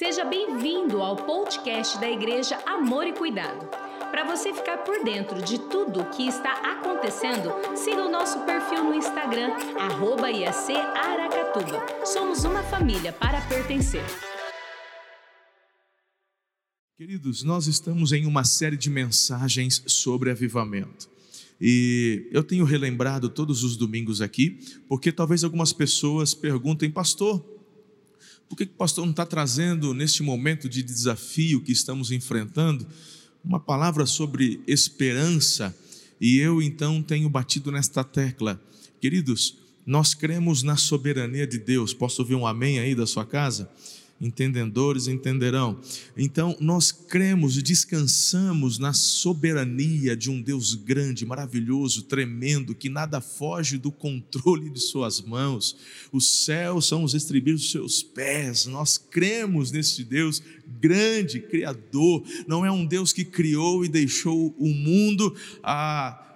Seja bem-vindo ao podcast da Igreja Amor e Cuidado. Para você ficar por dentro de tudo o que está acontecendo, siga o nosso perfil no Instagram, arroba IAC Aracatuba. Somos uma família para pertencer. Queridos, nós estamos em uma série de mensagens sobre avivamento. E eu tenho relembrado todos os domingos aqui, porque talvez algumas pessoas perguntem, pastor, por que o pastor não está trazendo, neste momento de desafio que estamos enfrentando, uma palavra sobre esperança? E eu então tenho batido nesta tecla. Queridos, nós cremos na soberania de Deus. Posso ouvir um amém aí da sua casa? Entendedores entenderão. Então, nós cremos e descansamos na soberania de um Deus grande, maravilhoso, tremendo, que nada foge do controle de Suas mãos. Os céus são os estribeiros dos seus pés. Nós cremos nesse Deus grande, Criador. Não é um Deus que criou e deixou o mundo a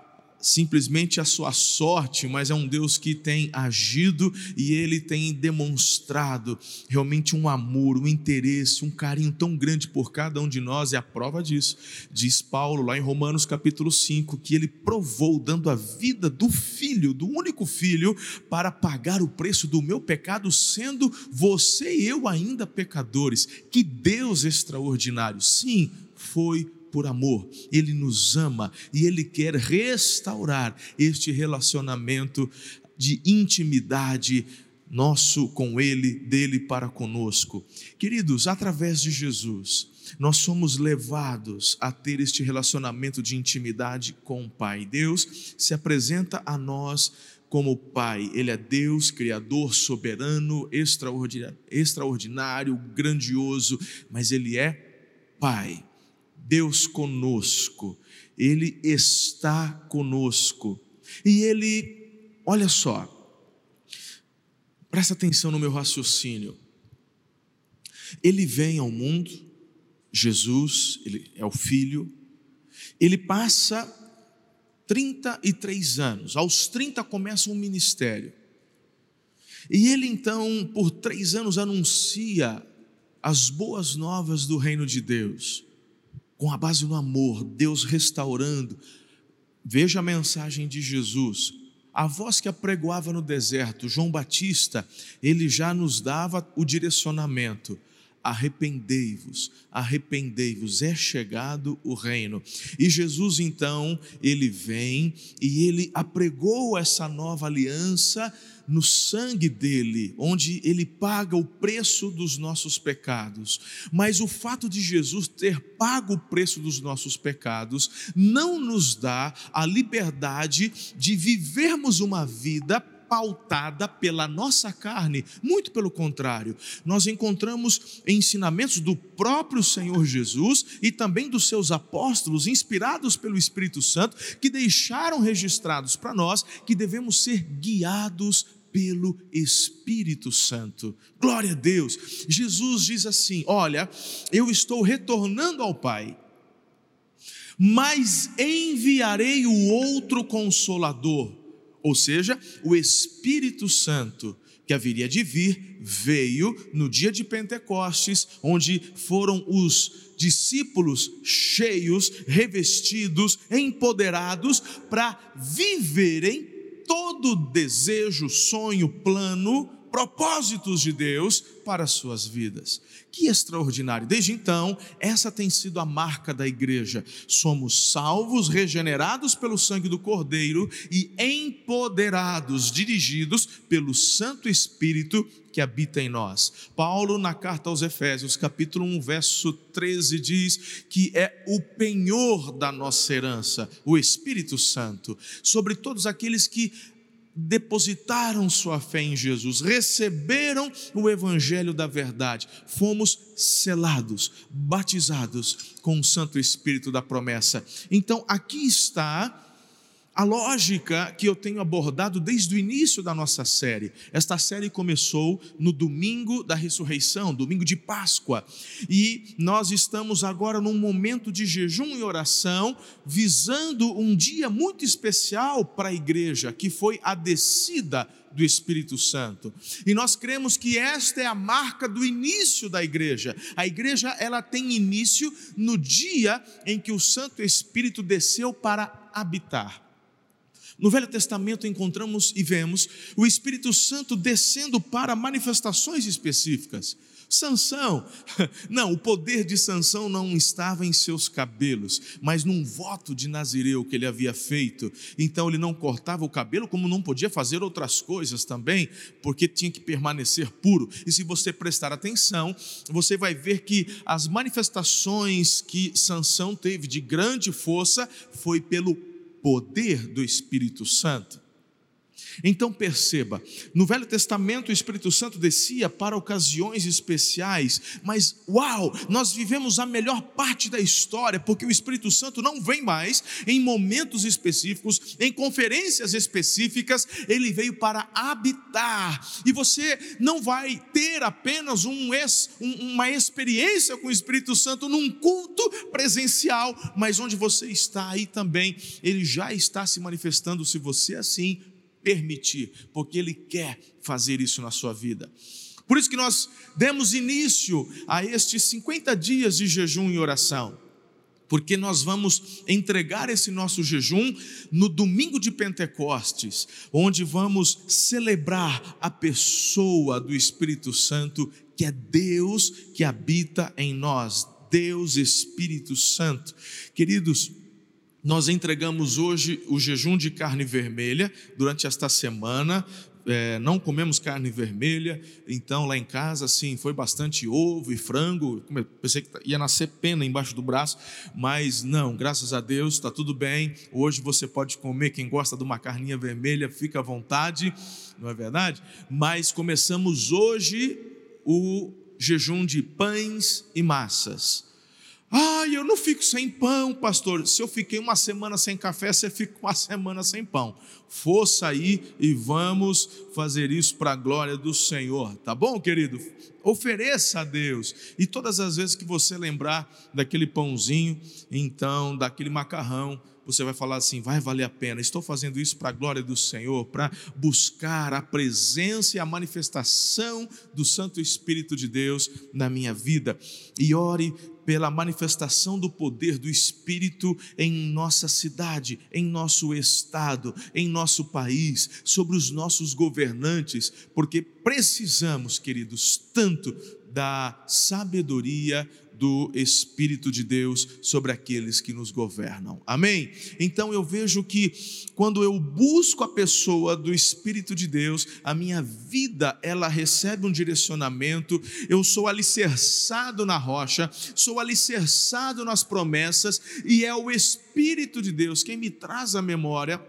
simplesmente a sua sorte, mas é um Deus que tem agido e ele tem demonstrado realmente um amor, um interesse, um carinho tão grande por cada um de nós, e a prova disso, diz Paulo lá em Romanos capítulo 5, que ele provou dando a vida do filho, do único filho, para pagar o preço do meu pecado, sendo você e eu ainda pecadores. Que Deus extraordinário! Sim, foi por amor, Ele nos ama e Ele quer restaurar este relacionamento de intimidade nosso com Ele, dele para conosco. Queridos, através de Jesus, nós somos levados a ter este relacionamento de intimidade com o Pai. Deus se apresenta a nós como Pai, Ele é Deus, Criador, soberano, extraordinário, extraordinário grandioso, mas Ele é Pai. Deus conosco, Ele está conosco. E Ele, olha só, presta atenção no meu raciocínio. Ele vem ao mundo, Jesus, ele é o Filho, ele passa 33 anos, aos 30 começa um ministério. E ele então, por três anos, anuncia as boas novas do reino de Deus com a base no amor, Deus restaurando. Veja a mensagem de Jesus. A voz que apregoava no deserto, João Batista, ele já nos dava o direcionamento arrependei-vos, arrependei-vos, é chegado o reino. E Jesus então, ele vem e ele apregou essa nova aliança no sangue dele, onde ele paga o preço dos nossos pecados. Mas o fato de Jesus ter pago o preço dos nossos pecados não nos dá a liberdade de vivermos uma vida pautada pela nossa carne, muito pelo contrário. Nós encontramos ensinamentos do próprio Senhor Jesus e também dos seus apóstolos, inspirados pelo Espírito Santo, que deixaram registrados para nós que devemos ser guiados pelo Espírito Santo. Glória a Deus. Jesus diz assim: Olha, eu estou retornando ao Pai, mas enviarei o outro consolador ou seja, o Espírito Santo que haveria de vir veio no dia de Pentecostes, onde foram os discípulos cheios, revestidos, empoderados para viverem todo desejo, sonho, plano propósitos de Deus para as suas vidas. Que extraordinário! Desde então, essa tem sido a marca da igreja. Somos salvos, regenerados pelo sangue do Cordeiro e empoderados, dirigidos pelo Santo Espírito que habita em nós. Paulo, na carta aos Efésios, capítulo 1, verso 13, diz que é o penhor da nossa herança, o Espírito Santo, sobre todos aqueles que depositaram sua fé em Jesus, receberam o evangelho da verdade, fomos selados, batizados com o Santo Espírito da promessa. Então, aqui está a lógica que eu tenho abordado desde o início da nossa série. Esta série começou no domingo da ressurreição, domingo de Páscoa, e nós estamos agora num momento de jejum e oração, visando um dia muito especial para a igreja, que foi a descida do Espírito Santo. E nós cremos que esta é a marca do início da igreja. A igreja ela tem início no dia em que o Santo Espírito desceu para habitar. No Velho Testamento encontramos e vemos o Espírito Santo descendo para manifestações específicas. Sansão, não, o poder de Sansão não estava em seus cabelos, mas num voto de Nazireu que ele havia feito. Então ele não cortava o cabelo, como não podia fazer outras coisas também, porque tinha que permanecer puro. E se você prestar atenção, você vai ver que as manifestações que Sansão teve de grande força foi pelo poder do Espírito Santo. Então perceba, no Velho Testamento o Espírito Santo descia para ocasiões especiais, mas uau, nós vivemos a melhor parte da história, porque o Espírito Santo não vem mais em momentos específicos, em conferências específicas, ele veio para habitar. E você não vai ter apenas um, uma experiência com o Espírito Santo num culto presencial, mas onde você está aí também, ele já está se manifestando, se você assim permitir, porque Ele quer fazer isso na sua vida. Por isso que nós demos início a estes 50 dias de jejum e oração, porque nós vamos entregar esse nosso jejum no domingo de Pentecostes, onde vamos celebrar a pessoa do Espírito Santo, que é Deus que habita em nós, Deus Espírito Santo. Queridos, nós entregamos hoje o jejum de carne vermelha durante esta semana. É, não comemos carne vermelha, então lá em casa, assim, foi bastante ovo e frango. Pensei que ia nascer pena embaixo do braço, mas não, graças a Deus, está tudo bem. Hoje você pode comer, quem gosta de uma carninha vermelha, fica à vontade, não é verdade? Mas começamos hoje o jejum de pães e massas. Ai, eu não fico sem pão, pastor. Se eu fiquei uma semana sem café, você fica uma semana sem pão. Força aí e vamos fazer isso para a glória do Senhor, tá bom, querido? Ofereça a Deus. E todas as vezes que você lembrar daquele pãozinho, então, daquele macarrão, você vai falar assim: vai valer a pena. Estou fazendo isso para a glória do Senhor, para buscar a presença e a manifestação do Santo Espírito de Deus na minha vida. E ore pela manifestação do poder do Espírito em nossa cidade, em nosso estado, em nosso país, sobre os nossos governantes, porque precisamos, queridos, tanto da sabedoria do Espírito de Deus sobre aqueles que nos governam. Amém? Então eu vejo que quando eu busco a pessoa do Espírito de Deus, a minha vida ela recebe um direcionamento, eu sou alicerçado na rocha, sou alicerçado nas promessas e é o Espírito de Deus quem me traz à memória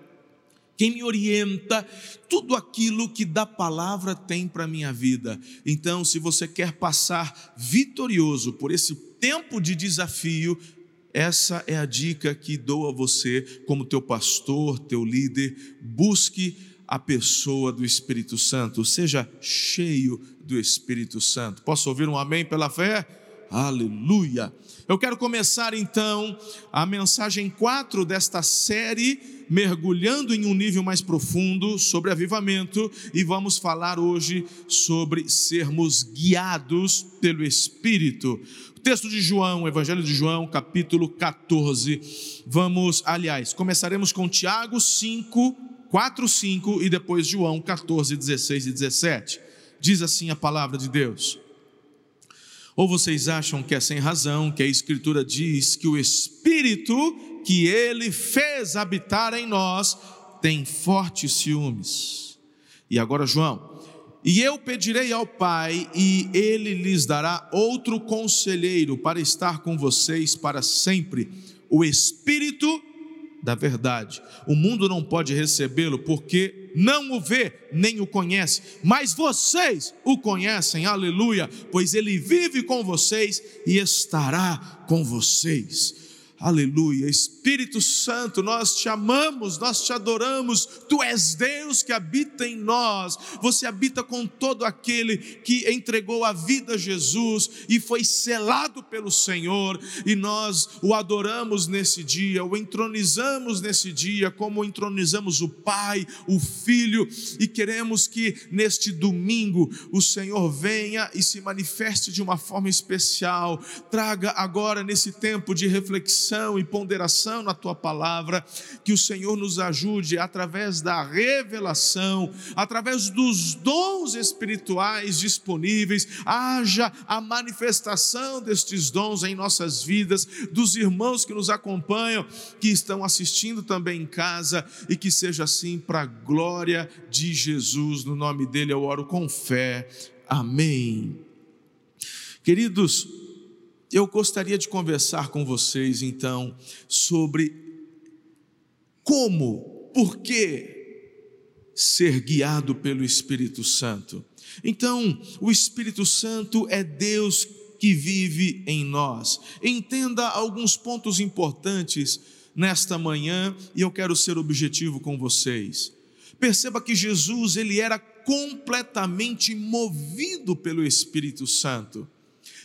quem me orienta, tudo aquilo que da palavra tem para a minha vida. Então, se você quer passar vitorioso por esse tempo de desafio, essa é a dica que dou a você, como teu pastor, teu líder. Busque a pessoa do Espírito Santo, seja cheio do Espírito Santo. Posso ouvir um amém pela fé? Aleluia! Eu quero começar então a mensagem 4 desta série mergulhando em um nível mais profundo sobre avivamento e vamos falar hoje sobre sermos guiados pelo Espírito. O texto de João, Evangelho de João, capítulo 14. Vamos, aliás, começaremos com Tiago 5, 4, 5 e depois João 14, 16 e 17. Diz assim a palavra de Deus. Ou vocês acham que é sem razão que a Escritura diz que o Espírito que ele fez habitar em nós tem fortes ciúmes. E agora, João, e eu pedirei ao Pai, e ele lhes dará outro conselheiro para estar com vocês para sempre, o Espírito da verdade. O mundo não pode recebê-lo porque não o vê nem o conhece, mas vocês o conhecem, aleluia, pois ele vive com vocês e estará com vocês. Aleluia. Espírito Santo, nós te amamos, nós te adoramos. Tu és Deus que habita em nós. Você habita com todo aquele que entregou a vida a Jesus e foi selado pelo Senhor. E nós o adoramos nesse dia, o entronizamos nesse dia, como entronizamos o Pai, o Filho, e queremos que neste domingo o Senhor venha e se manifeste de uma forma especial. Traga agora nesse tempo de reflexão reflexão e ponderação na tua palavra, que o Senhor nos ajude através da revelação, através dos dons espirituais disponíveis, haja a manifestação destes dons em nossas vidas, dos irmãos que nos acompanham, que estão assistindo também em casa, e que seja assim para a glória de Jesus, no nome dele eu oro com fé. Amém. Queridos, eu gostaria de conversar com vocês então sobre como, por que ser guiado pelo Espírito Santo. Então, o Espírito Santo é Deus que vive em nós. Entenda alguns pontos importantes nesta manhã e eu quero ser objetivo com vocês. Perceba que Jesus, ele era completamente movido pelo Espírito Santo.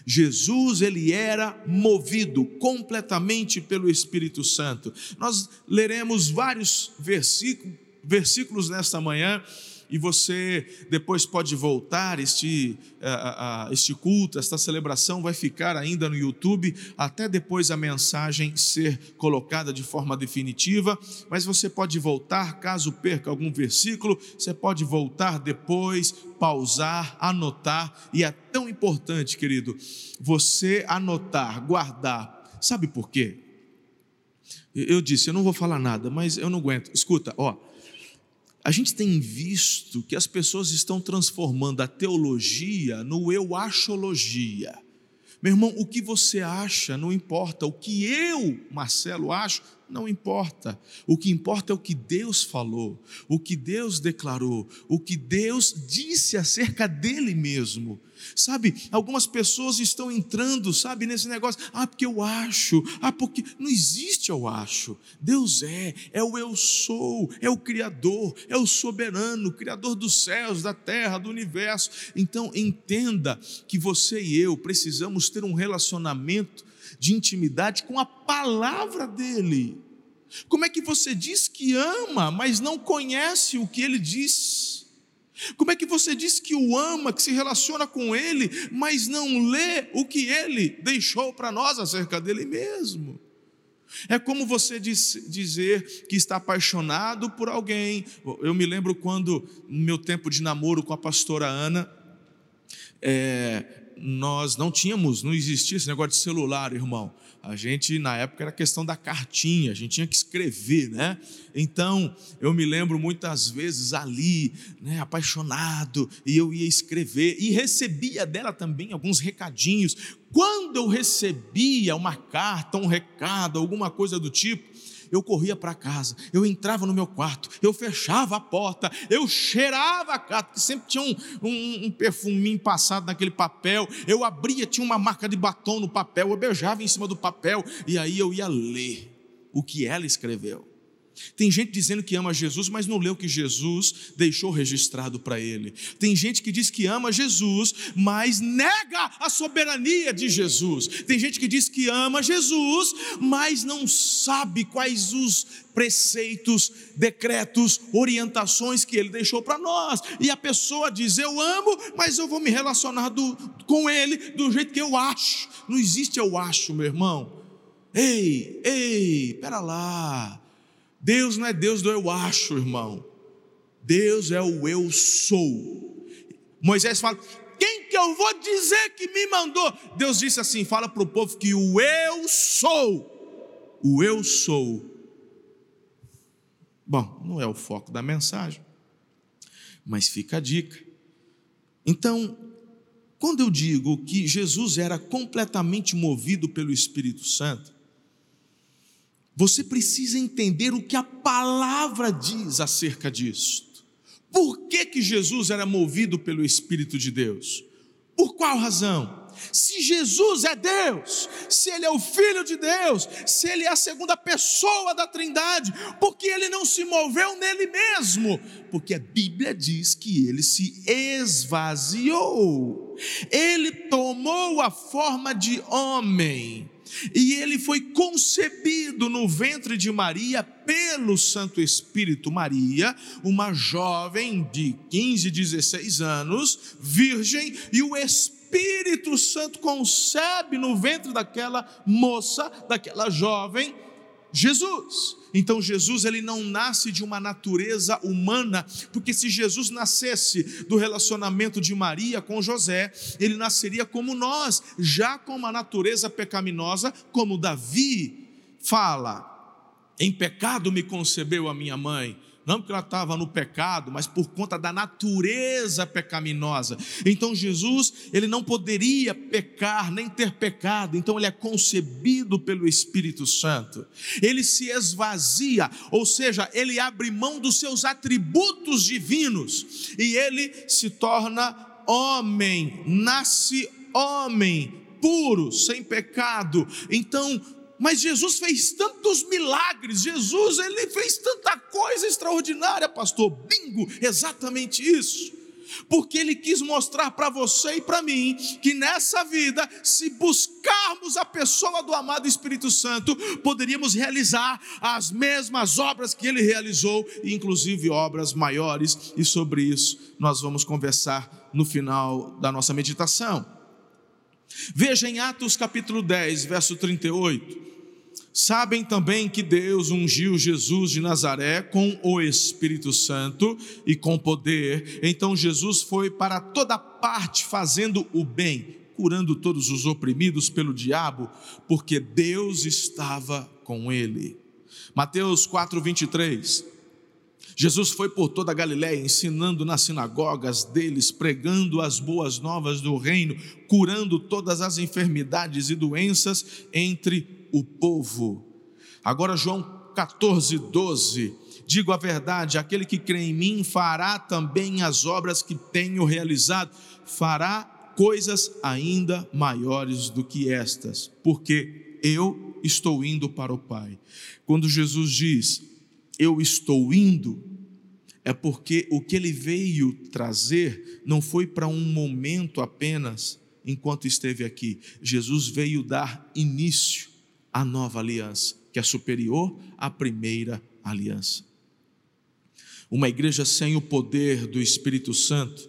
Jesus ele era movido completamente pelo Espírito Santo. Nós leremos vários versículos, nesta manhã e você depois pode voltar. Este, uh, uh, este culto, esta celebração vai ficar ainda no YouTube, até depois a mensagem ser colocada de forma definitiva. Mas você pode voltar, caso perca algum versículo, você pode voltar depois, pausar, anotar, e é tão importante, querido, você anotar, guardar. Sabe por quê? Eu disse, eu não vou falar nada, mas eu não aguento. Escuta, ó a gente tem visto que as pessoas estão transformando a teologia no eu achologia. Meu irmão, o que você acha não importa, o que eu, Marcelo, acho não importa. O que importa é o que Deus falou, o que Deus declarou, o que Deus disse acerca dele mesmo. Sabe, algumas pessoas estão entrando, sabe, nesse negócio, ah, porque eu acho, ah, porque não existe eu acho. Deus é, é o eu sou, é o Criador, é o soberano, Criador dos céus, da terra, do universo. Então, entenda que você e eu precisamos ter um relacionamento de intimidade com a palavra dele. Como é que você diz que ama, mas não conhece o que ele diz? Como é que você diz que o ama, que se relaciona com ele, mas não lê o que ele deixou para nós acerca dele mesmo? É como você diz, dizer que está apaixonado por alguém. Eu me lembro quando, no meu tempo de namoro com a pastora Ana, é, nós não tínhamos, não existia esse negócio de celular, irmão. A gente, na época, era questão da cartinha, a gente tinha que escrever, né? Então, eu me lembro muitas vezes ali, né, apaixonado, e eu ia escrever, e recebia dela também alguns recadinhos. Quando eu recebia uma carta, um recado, alguma coisa do tipo, eu corria para casa, eu entrava no meu quarto, eu fechava a porta, eu cheirava a carta, que sempre tinha um, um, um perfuminho passado naquele papel, eu abria, tinha uma marca de batom no papel, eu beijava em cima do papel, e aí eu ia ler o que ela escreveu. Tem gente dizendo que ama Jesus, mas não leu o que Jesus deixou registrado para ele. Tem gente que diz que ama Jesus, mas nega a soberania de Jesus. Tem gente que diz que ama Jesus, mas não sabe quais os preceitos, decretos, orientações que ele deixou para nós. E a pessoa diz: Eu amo, mas eu vou me relacionar do, com ele do jeito que eu acho. Não existe eu acho, meu irmão. Ei, ei, pera lá. Deus não é Deus do eu acho, irmão. Deus é o eu sou. Moisés fala: Quem que eu vou dizer que me mandou? Deus disse assim: Fala para o povo que o eu sou, o eu sou. Bom, não é o foco da mensagem, mas fica a dica. Então, quando eu digo que Jesus era completamente movido pelo Espírito Santo, você precisa entender o que a palavra diz acerca disso. Por que, que Jesus era movido pelo Espírito de Deus? Por qual razão? Se Jesus é Deus, se ele é o Filho de Deus, se ele é a segunda pessoa da Trindade, porque ele não se moveu nele mesmo, porque a Bíblia diz que ele se esvaziou, ele tomou a forma de homem. E ele foi concebido no ventre de Maria pelo Santo Espírito. Maria, uma jovem de 15, 16 anos, virgem, e o Espírito Santo concebe no ventre daquela moça, daquela jovem, Jesus. Então Jesus ele não nasce de uma natureza humana, porque se Jesus nascesse do relacionamento de Maria com José, ele nasceria como nós, já com uma natureza pecaminosa, como Davi fala: em pecado me concebeu a minha mãe não porque ela estava no pecado, mas por conta da natureza pecaminosa. Então Jesus, ele não poderia pecar, nem ter pecado, então ele é concebido pelo Espírito Santo. Ele se esvazia, ou seja, ele abre mão dos seus atributos divinos e ele se torna homem, nasce homem, puro, sem pecado. Então, mas Jesus fez tantos milagres, Jesus ele fez tanta coisa extraordinária, pastor. Bingo, exatamente isso. Porque ele quis mostrar para você e para mim que nessa vida, se buscarmos a pessoa do amado Espírito Santo, poderíamos realizar as mesmas obras que ele realizou, inclusive obras maiores, e sobre isso nós vamos conversar no final da nossa meditação. Veja em Atos capítulo 10, verso 38. Sabem também que Deus ungiu Jesus de Nazaré com o Espírito Santo e com poder. Então Jesus foi para toda parte fazendo o bem, curando todos os oprimidos pelo diabo, porque Deus estava com ele. Mateus 4:23. Jesus foi por toda a Galiléia, ensinando nas sinagogas deles, pregando as boas novas do reino, curando todas as enfermidades e doenças entre o povo. Agora, João 14, 12. Digo a verdade: aquele que crê em mim fará também as obras que tenho realizado, fará coisas ainda maiores do que estas, porque eu estou indo para o Pai. Quando Jesus diz, eu estou indo, é porque o que ele veio trazer não foi para um momento apenas enquanto esteve aqui. Jesus veio dar início a nova aliança, que é superior à primeira aliança. Uma igreja sem o poder do Espírito Santo,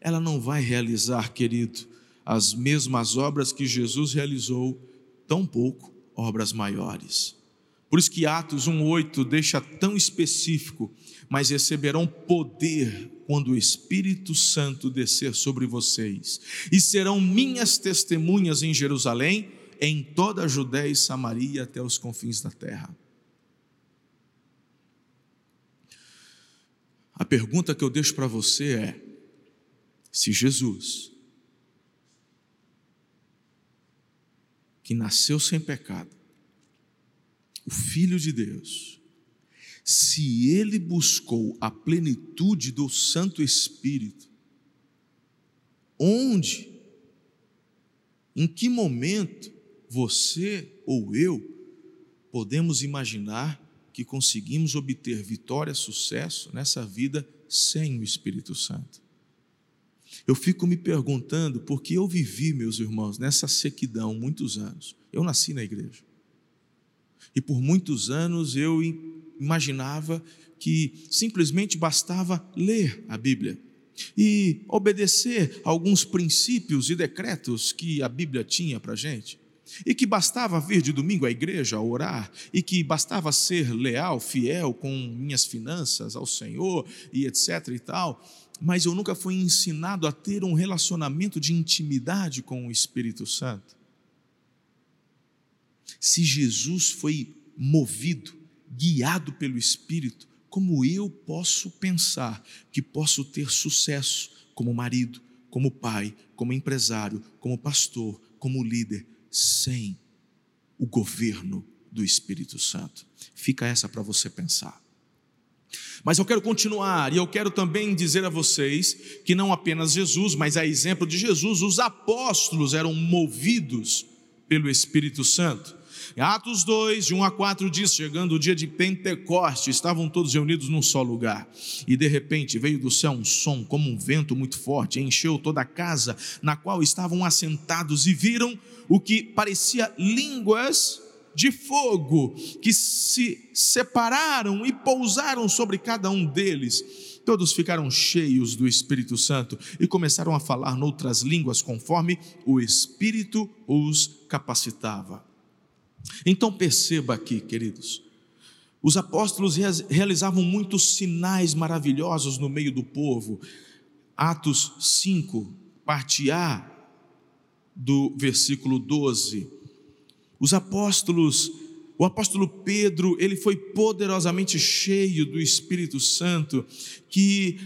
ela não vai realizar, querido, as mesmas obras que Jesus realizou, tampouco obras maiores. Por isso que Atos 1:8 deixa tão específico, mas receberão poder quando o Espírito Santo descer sobre vocês, e serão minhas testemunhas em Jerusalém, em toda a Judéia e Samaria até os confins da terra. A pergunta que eu deixo para você é: se Jesus, que nasceu sem pecado, o Filho de Deus, se ele buscou a plenitude do Santo Espírito, onde, em que momento você ou eu podemos imaginar que conseguimos obter vitória, sucesso nessa vida sem o Espírito Santo. Eu fico me perguntando, porque eu vivi, meus irmãos, nessa sequidão muitos anos. Eu nasci na igreja. E por muitos anos eu imaginava que simplesmente bastava ler a Bíblia e obedecer alguns princípios e decretos que a Bíblia tinha para a gente e que bastava vir de domingo à igreja a orar, e que bastava ser leal, fiel com minhas finanças ao Senhor e etc e tal, mas eu nunca fui ensinado a ter um relacionamento de intimidade com o Espírito Santo. Se Jesus foi movido, guiado pelo Espírito, como eu posso pensar que posso ter sucesso como marido, como pai, como empresário, como pastor, como líder, sem o governo do Espírito Santo. Fica essa para você pensar. Mas eu quero continuar e eu quero também dizer a vocês que não apenas Jesus, mas a exemplo de Jesus, os apóstolos eram movidos pelo Espírito Santo. Atos 2, de 1 a 4 diz: chegando o dia de Pentecoste, estavam todos reunidos num só lugar. E de repente veio do céu um som, como um vento muito forte, encheu toda a casa na qual estavam assentados, e viram o que parecia línguas de fogo, que se separaram e pousaram sobre cada um deles. Todos ficaram cheios do Espírito Santo e começaram a falar noutras línguas conforme o Espírito os capacitava. Então perceba aqui, queridos, os apóstolos realizavam muitos sinais maravilhosos no meio do povo. Atos 5, parte A, do versículo 12. Os apóstolos, o apóstolo Pedro, ele foi poderosamente cheio do Espírito Santo, que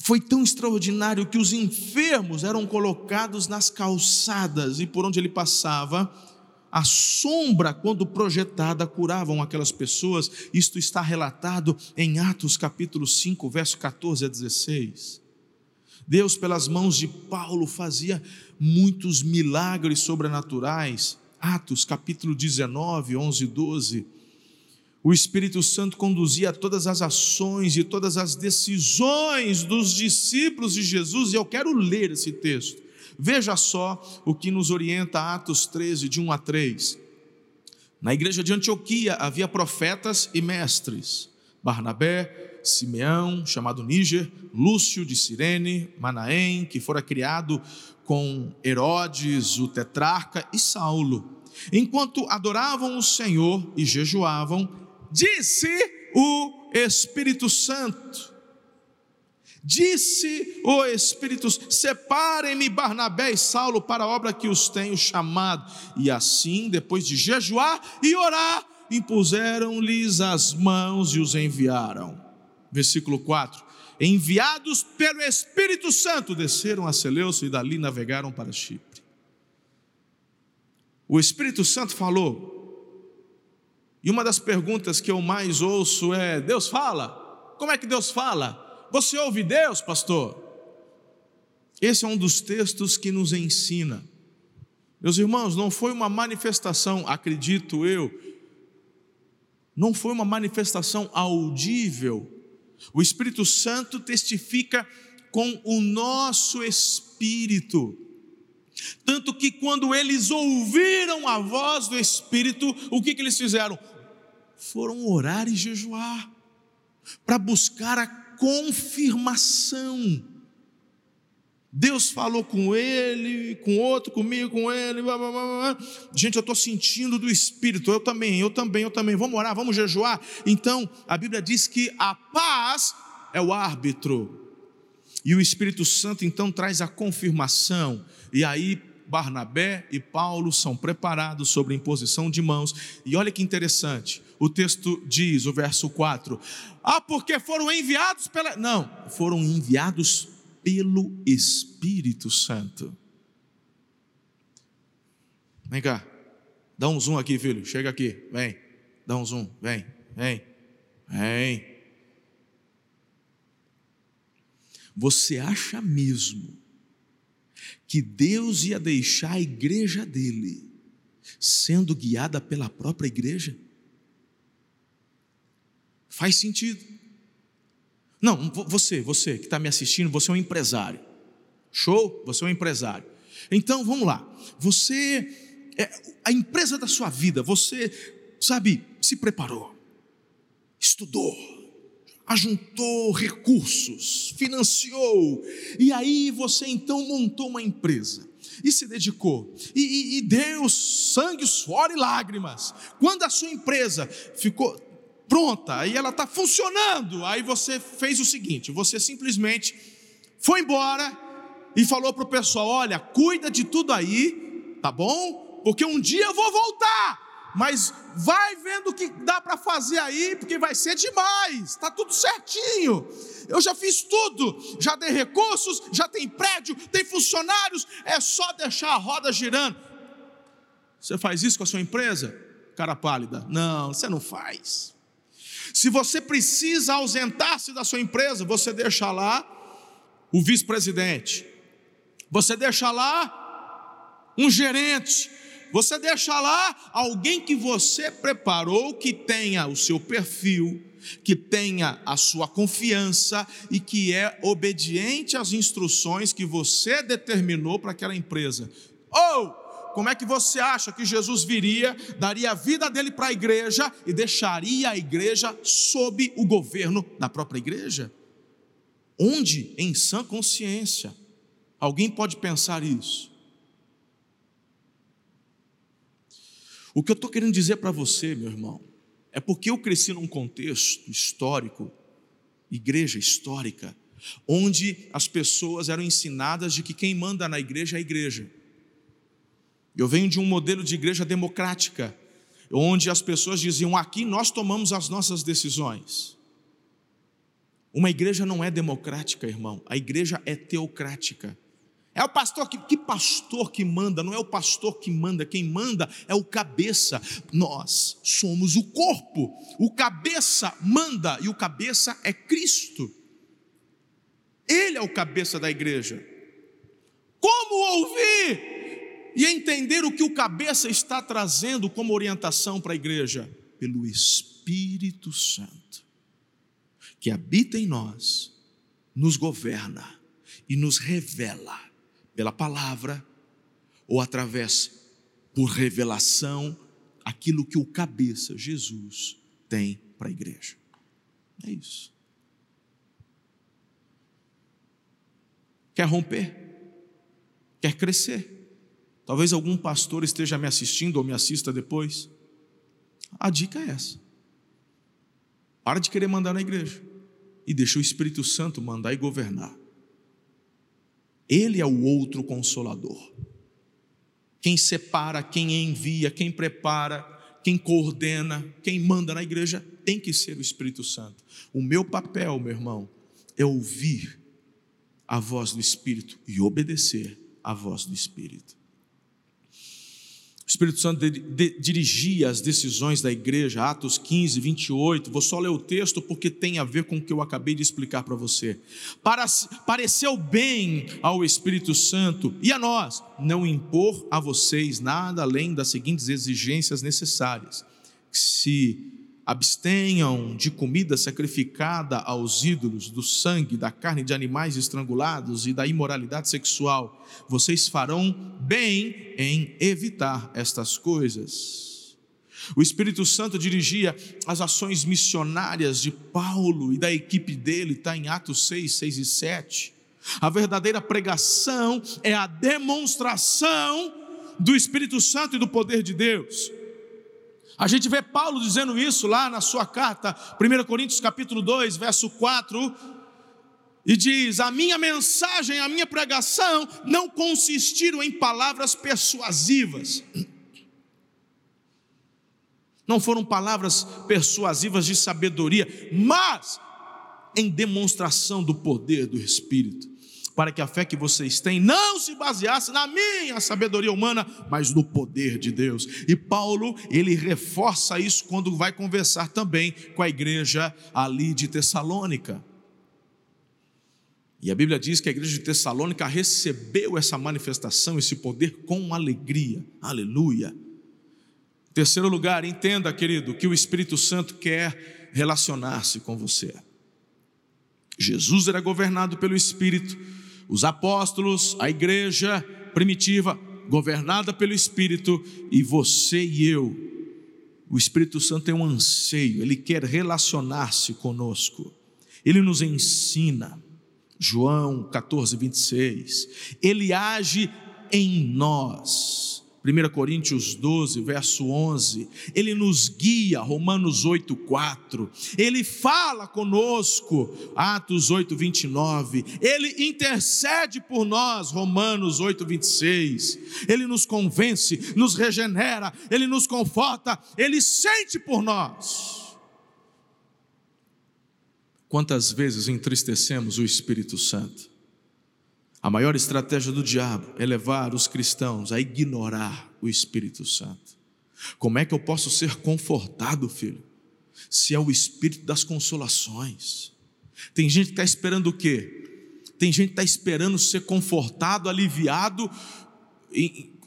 foi tão extraordinário que os enfermos eram colocados nas calçadas e por onde ele passava, a sombra, quando projetada, curavam aquelas pessoas. Isto está relatado em Atos capítulo 5, verso 14 a 16. Deus, pelas mãos de Paulo, fazia muitos milagres sobrenaturais. Atos capítulo 19, 11 e 12. O Espírito Santo conduzia todas as ações e todas as decisões dos discípulos de Jesus, e eu quero ler esse texto. Veja só o que nos orienta Atos 13, de 1 a 3. Na igreja de Antioquia havia profetas e mestres: Barnabé, Simeão, chamado Níger, Lúcio de Cirene, Manaém, que fora criado com Herodes, o tetrarca, e Saulo. Enquanto adoravam o Senhor e jejuavam, disse o Espírito Santo: Disse o Espírito: Separem-me Barnabé e Saulo para a obra que os tenho chamado. E assim, depois de jejuar e orar, impuseram-lhes as mãos e os enviaram. Versículo 4: Enviados pelo Espírito Santo, desceram a Seleucio e dali navegaram para Chipre. O Espírito Santo falou. E uma das perguntas que eu mais ouço é: Deus fala? Como é que Deus fala? Você ouve Deus, pastor? Esse é um dos textos que nos ensina. Meus irmãos, não foi uma manifestação, acredito eu, não foi uma manifestação audível. O Espírito Santo testifica com o nosso espírito. Tanto que quando eles ouviram a voz do Espírito, o que, que eles fizeram? Foram orar e jejuar, para buscar a confirmação. Deus falou com ele, com outro, comigo, com ele. Blá, blá, blá. Gente, eu estou sentindo do Espírito. Eu também, eu também, eu também. Vamos orar, vamos jejuar. Então, a Bíblia diz que a paz é o árbitro. E o Espírito Santo então traz a confirmação. E aí Barnabé e Paulo são preparados sobre imposição de mãos. E olha que interessante, o texto diz, o verso 4: Ah, porque foram enviados pela. Não, foram enviados pelo Espírito Santo. Vem cá, dá um zoom aqui, filho. Chega aqui, vem, dá um zoom, vem, vem, vem. Você acha mesmo que Deus ia deixar a igreja dele sendo guiada pela própria igreja? Faz sentido. Não, você, você que está me assistindo, você é um empresário. Show? Você é um empresário. Então vamos lá. Você, é a empresa da sua vida, você, sabe, se preparou, estudou, ajuntou recursos, financiou, e aí você então montou uma empresa e se dedicou, e, e, e deu sangue, suor e lágrimas. Quando a sua empresa ficou pronta e ela está funcionando, aí você fez o seguinte: você simplesmente foi embora e falou para o pessoal: olha, cuida de tudo aí, tá bom? Porque um dia eu vou voltar mas vai vendo o que dá para fazer aí, porque vai ser demais, está tudo certinho. Eu já fiz tudo, já dei recursos, já tem prédio, tem funcionários, é só deixar a roda girando. Você faz isso com a sua empresa? Cara pálida, não, você não faz. Se você precisa ausentar-se da sua empresa, você deixa lá o vice-presidente, você deixa lá um gerente, você deixa lá alguém que você preparou, que tenha o seu perfil, que tenha a sua confiança e que é obediente às instruções que você determinou para aquela empresa. Ou como é que você acha que Jesus viria, daria a vida dele para a igreja e deixaria a igreja sob o governo da própria igreja? Onde, em sã consciência, alguém pode pensar isso? O que eu estou querendo dizer para você, meu irmão, é porque eu cresci num contexto histórico, igreja histórica, onde as pessoas eram ensinadas de que quem manda na igreja é a igreja. Eu venho de um modelo de igreja democrática, onde as pessoas diziam: aqui nós tomamos as nossas decisões. Uma igreja não é democrática, irmão, a igreja é teocrática. É o pastor que, que pastor que manda? Não é o pastor que manda, quem manda é o cabeça. Nós somos o corpo. O cabeça manda e o cabeça é Cristo. Ele é o cabeça da igreja. Como ouvir e entender o que o cabeça está trazendo como orientação para a igreja? Pelo Espírito Santo, que habita em nós, nos governa e nos revela pela palavra ou através por revelação aquilo que o cabeça Jesus tem para a igreja. É isso. Quer romper? Quer crescer? Talvez algum pastor esteja me assistindo ou me assista depois. A dica é essa. Para de querer mandar na igreja e deixa o Espírito Santo mandar e governar. Ele é o outro consolador. Quem separa, quem envia, quem prepara, quem coordena, quem manda na igreja tem que ser o Espírito Santo. O meu papel, meu irmão, é ouvir a voz do Espírito e obedecer à voz do Espírito. O Espírito Santo de, de, dirigia as decisões da igreja, Atos 15, 28. Vou só ler o texto porque tem a ver com o que eu acabei de explicar para você. Para, pareceu bem ao Espírito Santo e a nós não impor a vocês nada além das seguintes exigências necessárias: se abstenham de comida sacrificada aos ídolos, do sangue, da carne de animais estrangulados e da imoralidade sexual. Vocês farão bem em evitar estas coisas. O Espírito Santo dirigia as ações missionárias de Paulo e da equipe dele, está em Atos 6, 6 e 7. A verdadeira pregação é a demonstração do Espírito Santo e do poder de Deus. A gente vê Paulo dizendo isso lá na sua carta, 1 Coríntios capítulo 2, verso 4, e diz: "A minha mensagem, a minha pregação não consistiram em palavras persuasivas". Não foram palavras persuasivas de sabedoria, mas em demonstração do poder do Espírito para que a fé que vocês têm não se baseasse na minha sabedoria humana, mas no poder de Deus. E Paulo, ele reforça isso quando vai conversar também com a igreja ali de Tessalônica. E a Bíblia diz que a igreja de Tessalônica recebeu essa manifestação, esse poder com alegria. Aleluia. Terceiro lugar, entenda, querido, que o Espírito Santo quer relacionar-se com você. Jesus era governado pelo Espírito, os apóstolos, a igreja primitiva, governada pelo Espírito, e você e eu. O Espírito Santo tem um anseio, ele quer relacionar-se conosco, ele nos ensina. João 14, 26. Ele age em nós 1 Coríntios 12, verso 11, ele nos guia, Romanos 8, 4, ele fala conosco, Atos 8, 29, ele intercede por nós, Romanos 8, 26, ele nos convence, nos regenera, ele nos conforta, ele sente por nós. Quantas vezes entristecemos o Espírito Santo? A maior estratégia do diabo é levar os cristãos a ignorar o Espírito Santo. Como é que eu posso ser confortado, filho? Se é o Espírito das consolações. Tem gente que está esperando o quê? Tem gente que está esperando ser confortado, aliviado,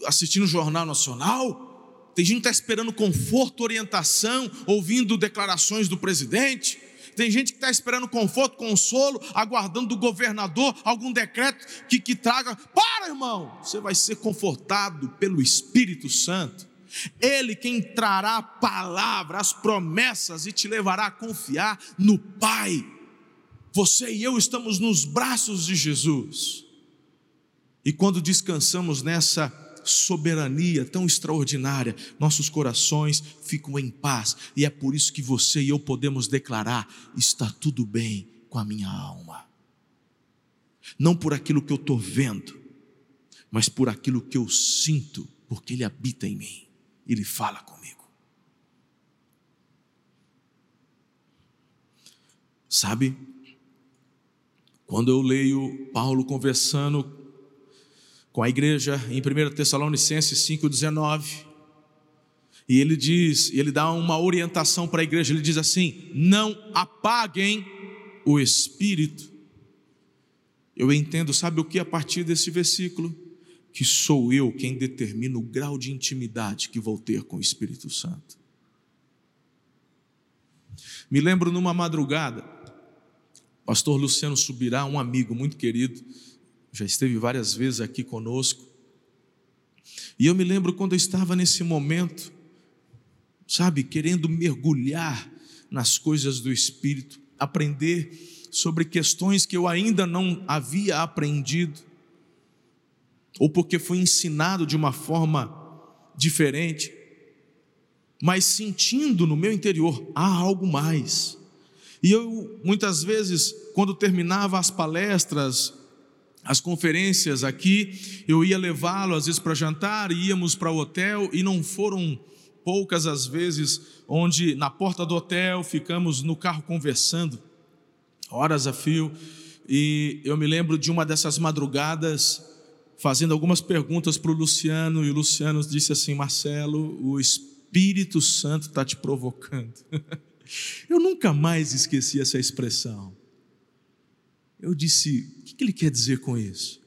assistindo o Jornal Nacional, tem gente que está esperando conforto, orientação, ouvindo declarações do presidente. Tem gente que está esperando conforto, consolo, aguardando do governador algum decreto que, que traga. Para, irmão! Você vai ser confortado pelo Espírito Santo. Ele quem trará a palavra, as promessas e te levará a confiar no Pai. Você e eu estamos nos braços de Jesus. E quando descansamos nessa soberania tão extraordinária, nossos corações ficam em paz, e é por isso que você e eu podemos declarar: está tudo bem com a minha alma. Não por aquilo que eu estou vendo, mas por aquilo que eu sinto, porque Ele habita em mim, Ele fala comigo. Sabe, quando eu leio Paulo conversando com a igreja em 1 Tessalonicenses 5,19. E ele diz, ele dá uma orientação para a igreja, ele diz assim: não apaguem o espírito. Eu entendo, sabe o que a partir desse versículo? Que sou eu quem determina o grau de intimidade que vou ter com o Espírito Santo. Me lembro numa madrugada, pastor Luciano Subirá, um amigo muito querido, já esteve várias vezes aqui conosco. E eu me lembro quando eu estava nesse momento, sabe, querendo mergulhar nas coisas do Espírito, aprender sobre questões que eu ainda não havia aprendido, ou porque foi ensinado de uma forma diferente, mas sentindo no meu interior há algo mais. E eu, muitas vezes, quando terminava as palestras, as conferências aqui, eu ia levá-lo às vezes para jantar, íamos para o hotel e não foram poucas as vezes onde na porta do hotel ficamos no carro conversando, horas a fio, e eu me lembro de uma dessas madrugadas fazendo algumas perguntas para o Luciano e o Luciano disse assim: Marcelo, o Espírito Santo está te provocando. eu nunca mais esqueci essa expressão. Eu disse: o que ele quer dizer com isso?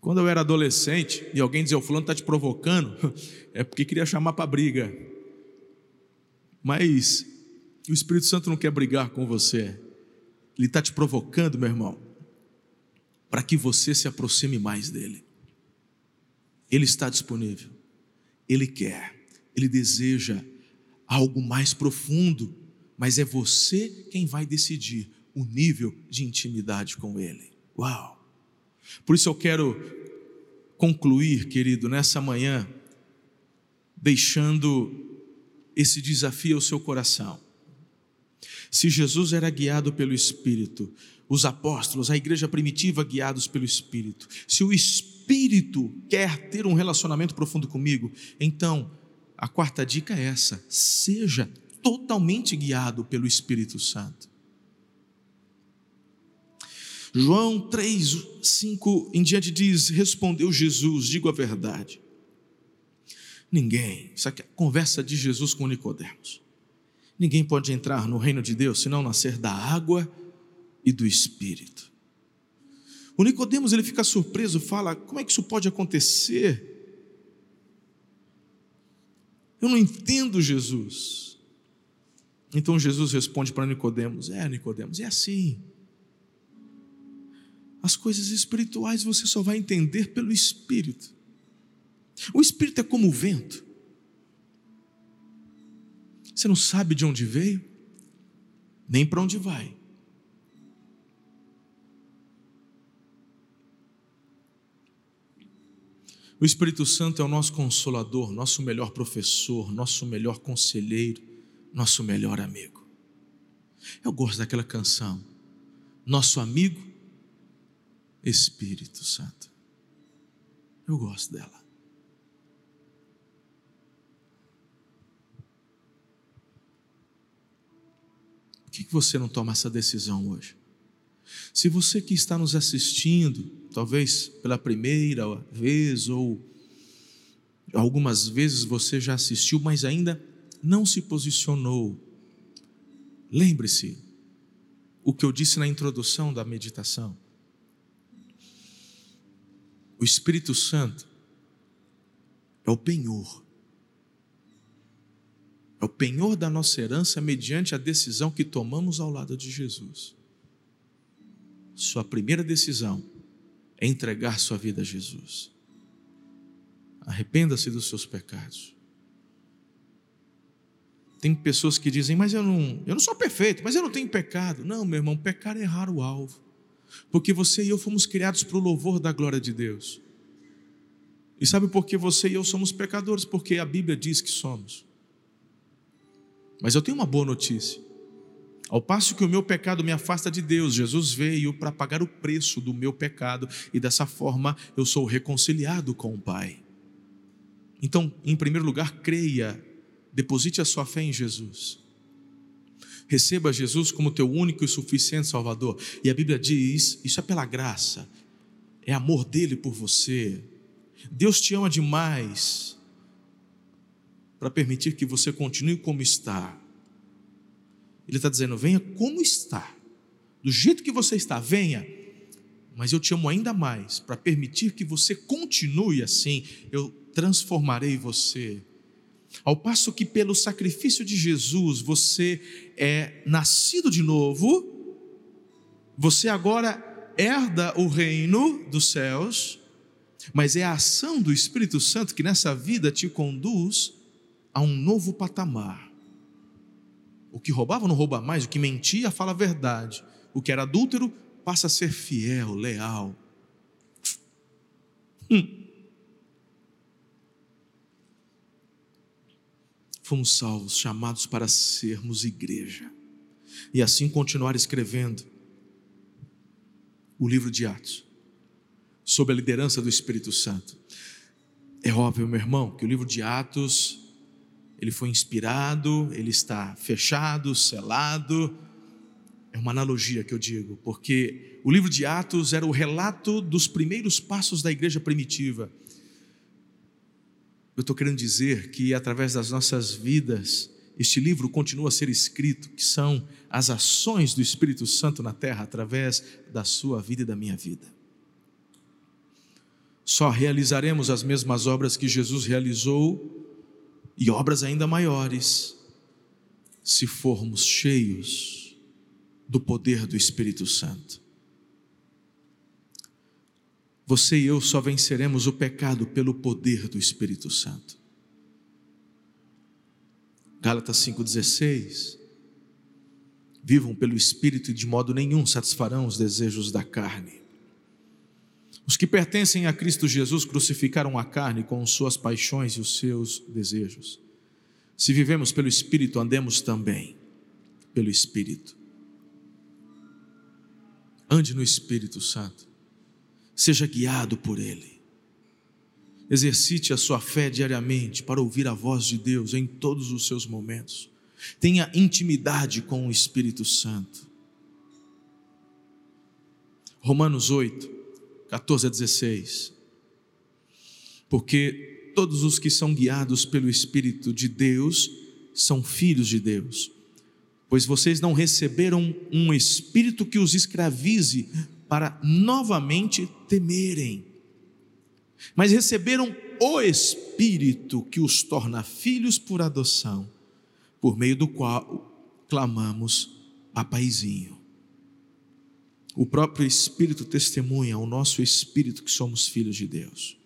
Quando eu era adolescente e alguém dizia: o fulano está te provocando, é porque queria chamar para briga. Mas o Espírito Santo não quer brigar com você, ele está te provocando, meu irmão, para que você se aproxime mais dele. Ele está disponível, ele quer, ele deseja algo mais profundo, mas é você quem vai decidir o nível de intimidade com Ele. Uau! Por isso eu quero concluir, querido, nessa manhã, deixando esse desafio ao seu coração. Se Jesus era guiado pelo Espírito, os apóstolos, a igreja primitiva guiados pelo Espírito, se o Espírito quer ter um relacionamento profundo comigo, então a quarta dica é essa: seja totalmente guiado pelo Espírito Santo. João 3, 5 em diante diz: Respondeu Jesus, digo a verdade. Ninguém, isso aqui é a conversa de Jesus com Nicodemos. Ninguém pode entrar no reino de Deus se não nascer da água e do Espírito. O Nicodemos ele fica surpreso, fala: como é que isso pode acontecer? Eu não entendo Jesus. Então Jesus responde para Nicodemos: É, Nicodemos, é assim. As coisas espirituais você só vai entender pelo Espírito. O Espírito é como o vento. Você não sabe de onde veio, nem para onde vai. O Espírito Santo é o nosso consolador, nosso melhor professor, nosso melhor conselheiro, nosso melhor amigo. Eu gosto daquela canção. Nosso amigo Espírito Santo. Eu gosto dela. Por que você não toma essa decisão hoje? Se você que está nos assistindo, talvez pela primeira vez ou algumas vezes você já assistiu, mas ainda não se posicionou, lembre-se o que eu disse na introdução da meditação. O Espírito Santo é o penhor. É o penhor da nossa herança mediante a decisão que tomamos ao lado de Jesus. Sua primeira decisão é entregar sua vida a Jesus. Arrependa-se dos seus pecados. Tem pessoas que dizem, mas eu não, eu não sou perfeito, mas eu não tenho pecado. Não, meu irmão, pecar é errar o alvo. Porque você e eu fomos criados para o louvor da glória de Deus. E sabe por que você e eu somos pecadores? Porque a Bíblia diz que somos. Mas eu tenho uma boa notícia. Ao passo que o meu pecado me afasta de Deus, Jesus veio para pagar o preço do meu pecado e dessa forma eu sou reconciliado com o Pai. Então, em primeiro lugar, creia, deposite a sua fé em Jesus. Receba Jesus como teu único e suficiente Salvador. E a Bíblia diz: isso é pela graça, é amor dele por você. Deus te ama demais para permitir que você continue como está ele está dizendo: venha como está, do jeito que você está, venha, mas eu te amo ainda mais, para permitir que você continue assim, eu transformarei você. Ao passo que, pelo sacrifício de Jesus, você é nascido de novo, você agora herda o reino dos céus, mas é a ação do Espírito Santo que nessa vida te conduz a um novo patamar. O que roubava não rouba mais, o que mentia fala a verdade. O que era adúltero passa a ser fiel, leal. Hum. Fomos salvos, chamados para sermos igreja. E assim continuar escrevendo o livro de Atos, sob a liderança do Espírito Santo. É óbvio, meu irmão, que o livro de Atos ele foi inspirado, ele está fechado, selado. É uma analogia que eu digo, porque o livro de Atos era o relato dos primeiros passos da igreja primitiva. Eu estou querendo dizer que através das nossas vidas, este livro continua a ser escrito, que são as ações do Espírito Santo na terra através da sua vida e da minha vida. Só realizaremos as mesmas obras que Jesus realizou e obras ainda maiores, se formos cheios do poder do Espírito Santo. Você e eu só venceremos o pecado pelo poder do Espírito Santo. Gálatas 5,16. Vivam pelo Espírito e de modo nenhum satisfarão os desejos da carne. Os que pertencem a Cristo Jesus crucificaram a carne com suas paixões e os seus desejos. Se vivemos pelo Espírito, andemos também pelo Espírito. Ande no Espírito Santo, seja guiado por Ele. Exercite a sua fé diariamente para ouvir a voz de Deus em todos os seus momentos. Tenha intimidade com o Espírito Santo. Romanos 8, 14 a 16. Porque todos os que são guiados pelo Espírito de Deus são filhos de Deus. Pois vocês não receberam um espírito que os escravize para novamente temerem, mas receberam o Espírito que os torna filhos por adoção, por meio do qual clamamos, Papaizinho. O próprio Espírito testemunha ao nosso espírito que somos filhos de Deus.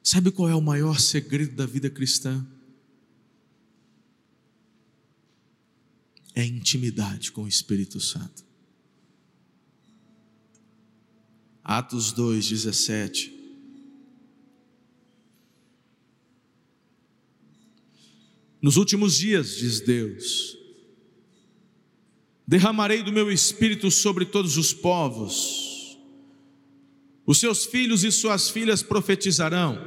Sabe qual é o maior segredo da vida cristã? É intimidade com o Espírito Santo. Atos 2, 17. Nos últimos dias, diz Deus, derramarei do meu espírito sobre todos os povos. Os seus filhos e suas filhas profetizarão.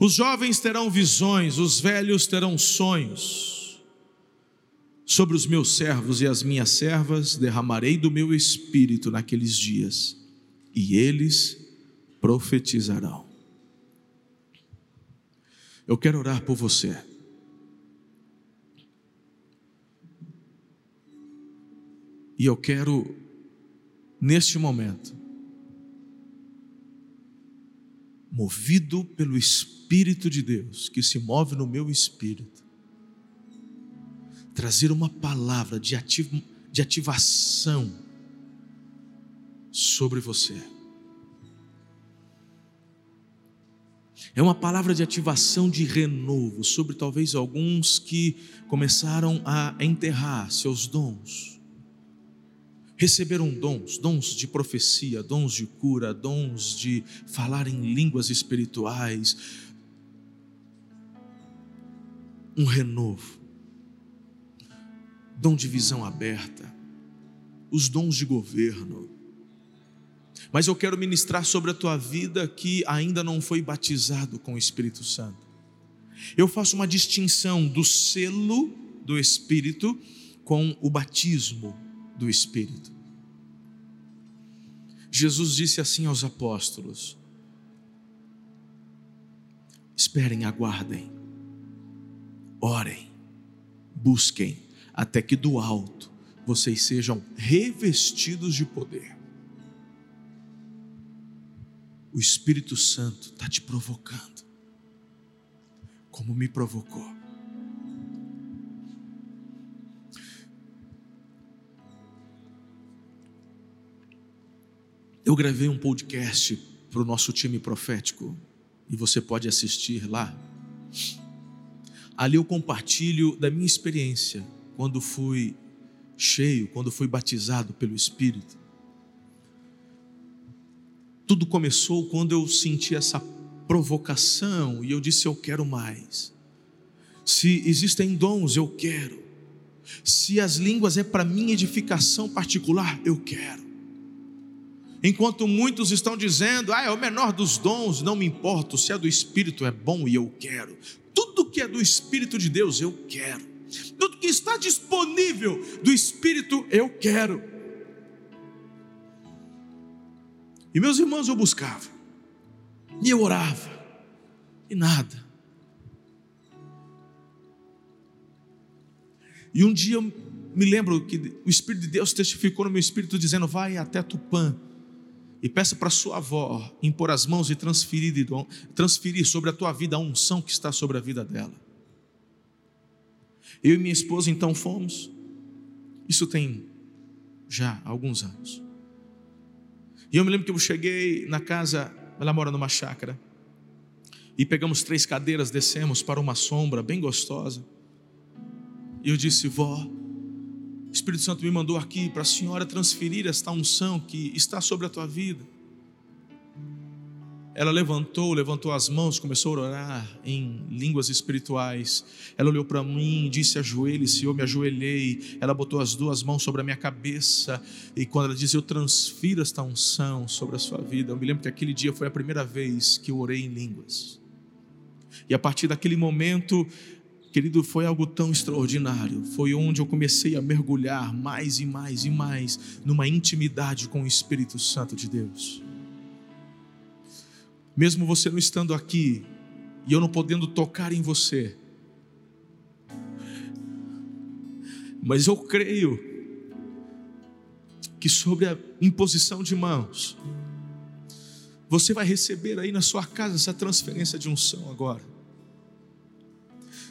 Os jovens terão visões, os velhos terão sonhos. Sobre os meus servos e as minhas servas derramarei do meu espírito naqueles dias, e eles profetizarão. Eu quero orar por você. E eu quero, neste momento, movido pelo Espírito de Deus, que se move no meu espírito, trazer uma palavra de, ativ de ativação sobre você. É uma palavra de ativação, de renovo sobre talvez alguns que começaram a enterrar seus dons. Receberam dons, dons de profecia, dons de cura, dons de falar em línguas espirituais. Um renovo, dom de visão aberta, os dons de governo mas eu quero ministrar sobre a tua vida que ainda não foi batizado com o Espírito Santo. Eu faço uma distinção do selo do Espírito com o batismo do Espírito. Jesus disse assim aos apóstolos: Esperem, aguardem, orem, busquem, até que do alto vocês sejam revestidos de poder o Espírito Santo está te provocando, como me provocou. Eu gravei um podcast para o nosso time profético e você pode assistir lá. Ali eu compartilho da minha experiência quando fui cheio, quando fui batizado pelo Espírito. Tudo começou quando eu senti essa provocação e eu disse: Eu quero mais. Se existem dons, eu quero. Se as línguas é para minha edificação particular, eu quero. Enquanto muitos estão dizendo, ah, é o menor dos dons, não me importo, se é do Espírito é bom e eu quero. Tudo que é do Espírito de Deus, eu quero. Tudo que está disponível do Espírito, eu quero. E meus irmãos eu buscava, e eu orava, e nada. E um dia me lembro que o Espírito de Deus testificou no meu espírito, dizendo: Vai até Tupã e peça para sua avó impor as mãos e transferir, transferir sobre a tua vida a unção que está sobre a vida dela. Eu e minha esposa então fomos, isso tem já alguns anos. E eu me lembro que eu cheguei na casa, ela mora numa chácara, e pegamos três cadeiras, descemos para uma sombra bem gostosa. E eu disse, vó, o Espírito Santo me mandou aqui para a senhora transferir esta unção que está sobre a tua vida. Ela levantou, levantou as mãos, começou a orar em línguas espirituais. Ela olhou para mim, disse: Ajoelhe-se. Eu me ajoelhei. Ela botou as duas mãos sobre a minha cabeça. E quando ela disse: Eu transfiro esta unção sobre a sua vida, eu me lembro que aquele dia foi a primeira vez que eu orei em línguas. E a partir daquele momento, querido, foi algo tão extraordinário. Foi onde eu comecei a mergulhar mais e mais e mais numa intimidade com o Espírito Santo de Deus mesmo você não estando aqui e eu não podendo tocar em você, mas eu creio que sobre a imposição de mãos, você vai receber aí na sua casa essa transferência de unção agora.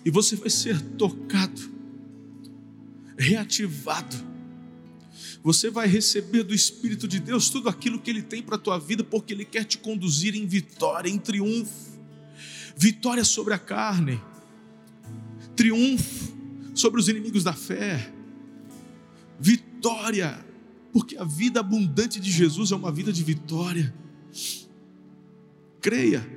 E você vai ser tocado, reativado você vai receber do Espírito de Deus tudo aquilo que Ele tem para a tua vida, porque Ele quer te conduzir em vitória, em triunfo. Vitória sobre a carne, triunfo sobre os inimigos da fé, vitória, porque a vida abundante de Jesus é uma vida de vitória. Creia.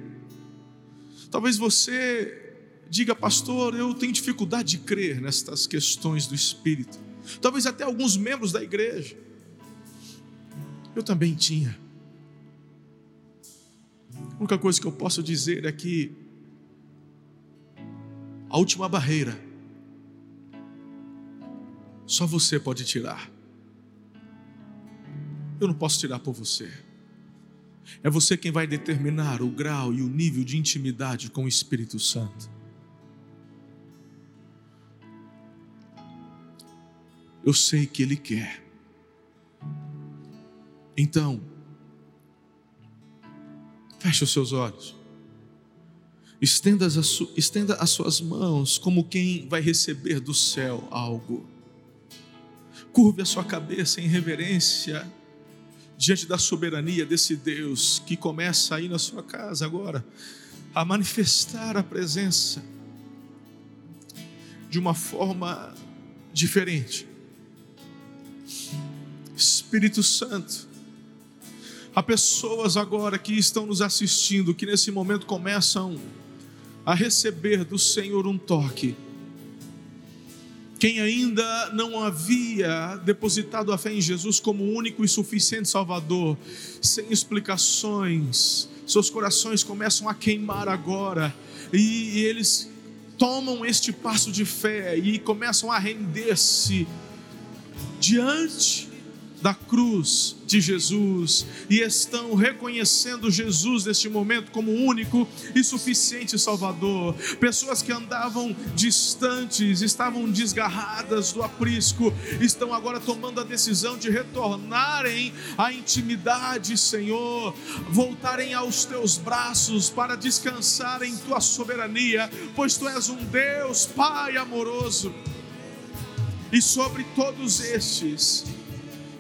Talvez você diga, pastor, eu tenho dificuldade de crer nestas questões do Espírito talvez até alguns membros da igreja. Eu também tinha. A única coisa que eu posso dizer é que a última barreira só você pode tirar. Eu não posso tirar por você. É você quem vai determinar o grau e o nível de intimidade com o Espírito Santo. Eu sei que Ele quer. Então, Feche os seus olhos. Estenda as, estenda as suas mãos como quem vai receber do céu algo. Curve a sua cabeça em reverência diante da soberania desse Deus que começa aí na sua casa agora a manifestar a presença de uma forma diferente. Espírito Santo, há pessoas agora que estão nos assistindo que nesse momento começam a receber do Senhor um toque. Quem ainda não havia depositado a fé em Jesus como único e suficiente Salvador, sem explicações, seus corações começam a queimar agora, e, e eles tomam este passo de fé e começam a render-se diante da cruz de Jesus e estão reconhecendo Jesus neste momento como único e suficiente Salvador. Pessoas que andavam distantes, estavam desgarradas do aprisco, estão agora tomando a decisão de retornarem à intimidade, Senhor, voltarem aos teus braços para descansar em tua soberania, pois tu és um Deus, Pai amoroso. E sobre todos estes,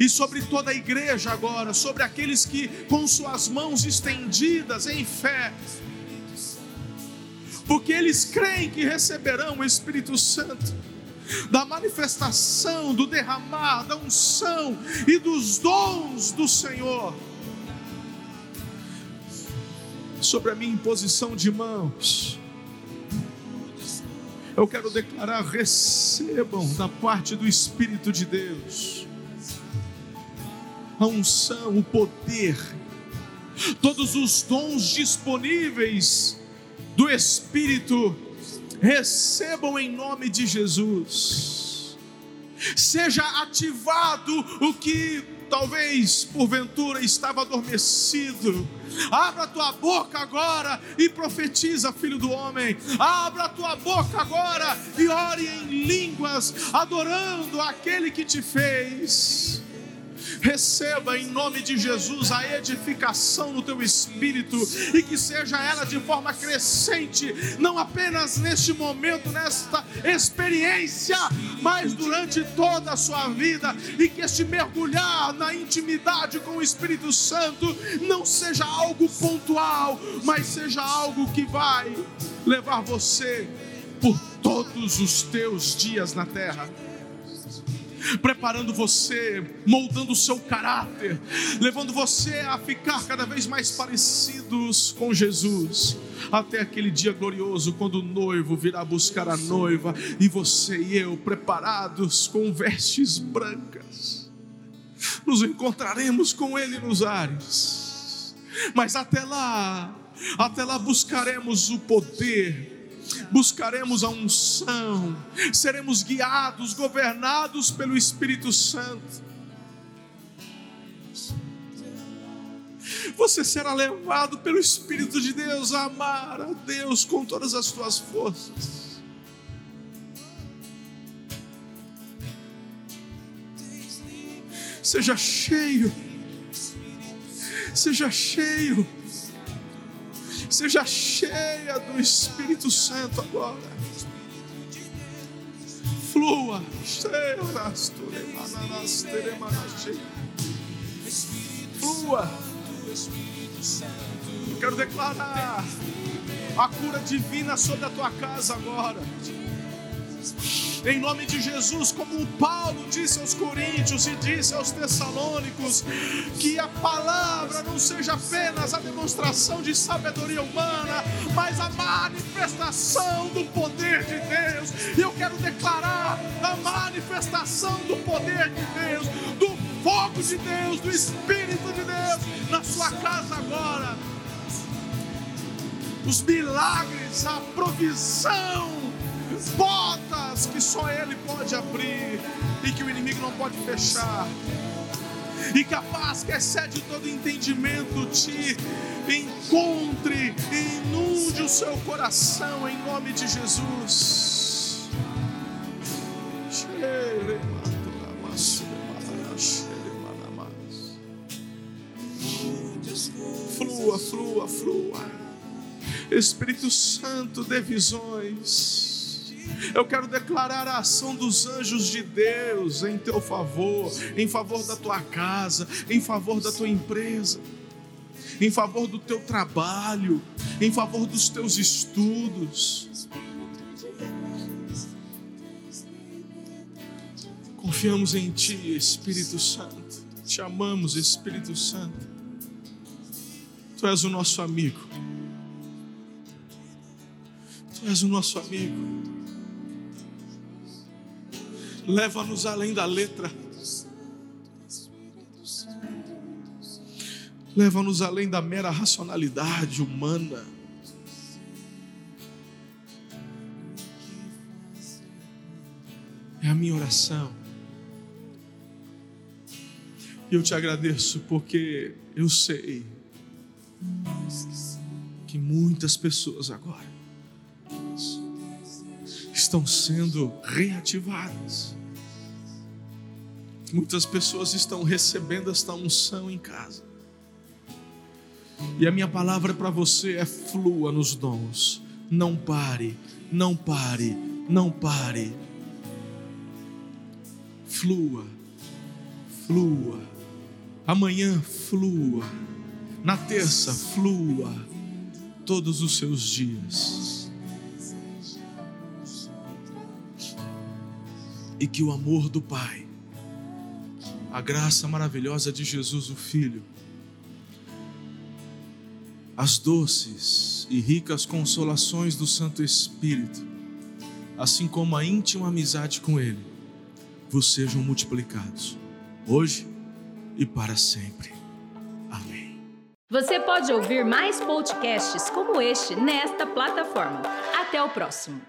e sobre toda a igreja agora, sobre aqueles que com suas mãos estendidas em fé, porque eles creem que receberão o Espírito Santo, da manifestação, do derramar, da unção e dos dons do Senhor. Sobre a minha imposição de mãos, eu quero declarar: recebam da parte do Espírito de Deus a unção, o poder, todos os dons disponíveis do Espírito, recebam em nome de Jesus. Seja ativado o que talvez porventura estava adormecido. Abra tua boca agora e profetiza, filho do homem. Abra tua boca agora e ore em línguas, adorando aquele que te fez. Receba em nome de Jesus a edificação no teu espírito e que seja ela de forma crescente, não apenas neste momento, nesta experiência, mas durante toda a sua vida. E que este mergulhar na intimidade com o Espírito Santo não seja algo pontual, mas seja algo que vai levar você por todos os teus dias na terra preparando você, moldando o seu caráter, levando você a ficar cada vez mais parecidos com Jesus, até aquele dia glorioso quando o noivo virá buscar a noiva e você e eu preparados com vestes brancas, nos encontraremos com Ele nos ares, mas até lá, até lá buscaremos o poder buscaremos a unção, seremos guiados, governados pelo Espírito Santo. Você será levado pelo Espírito de Deus a amar a Deus com todas as tuas forças. Seja cheio, seja cheio Seja cheia do Espírito Santo agora. Flua. Flua. Eu quero declarar a cura divina sobre a tua casa agora em nome de Jesus, como Paulo disse aos Coríntios e disse aos Tessalônicos, que a palavra não seja apenas a demonstração de sabedoria humana, mas a manifestação do poder de Deus. E eu quero declarar a manifestação do poder de Deus, do fogo de Deus, do Espírito de Deus na sua casa agora. Os milagres, a provisão, portas que só Ele pode abrir e que o inimigo não pode fechar. E que a paz que excede todo entendimento te encontre e inunde o seu coração em nome de Jesus. Flua, flua, flua. Espírito Santo, dê visões. Eu quero declarar a ação dos anjos de Deus em teu favor, em favor da tua casa, em favor da tua empresa, em favor do teu trabalho, em favor dos teus estudos. Confiamos em Ti, Espírito Santo. Te amamos, Espírito Santo. Tu és o nosso amigo. Tu és o nosso amigo. Leva-nos além da letra. Leva-nos além da mera racionalidade humana. É a minha oração. E eu te agradeço porque eu sei que muitas pessoas agora estão sendo reativadas. Muitas pessoas estão recebendo esta unção em casa. E a minha palavra para você é flua nos dons. Não pare, não pare, não pare. Flua, flua. Amanhã flua. Na terça flua. Todos os seus dias. E que o amor do Pai, a graça maravilhosa de Jesus, o Filho, as doces e ricas consolações do Santo Espírito, assim como a íntima amizade com Ele, vos sejam multiplicados, hoje e para sempre. Amém. Você pode ouvir mais podcasts como este nesta plataforma. Até o próximo.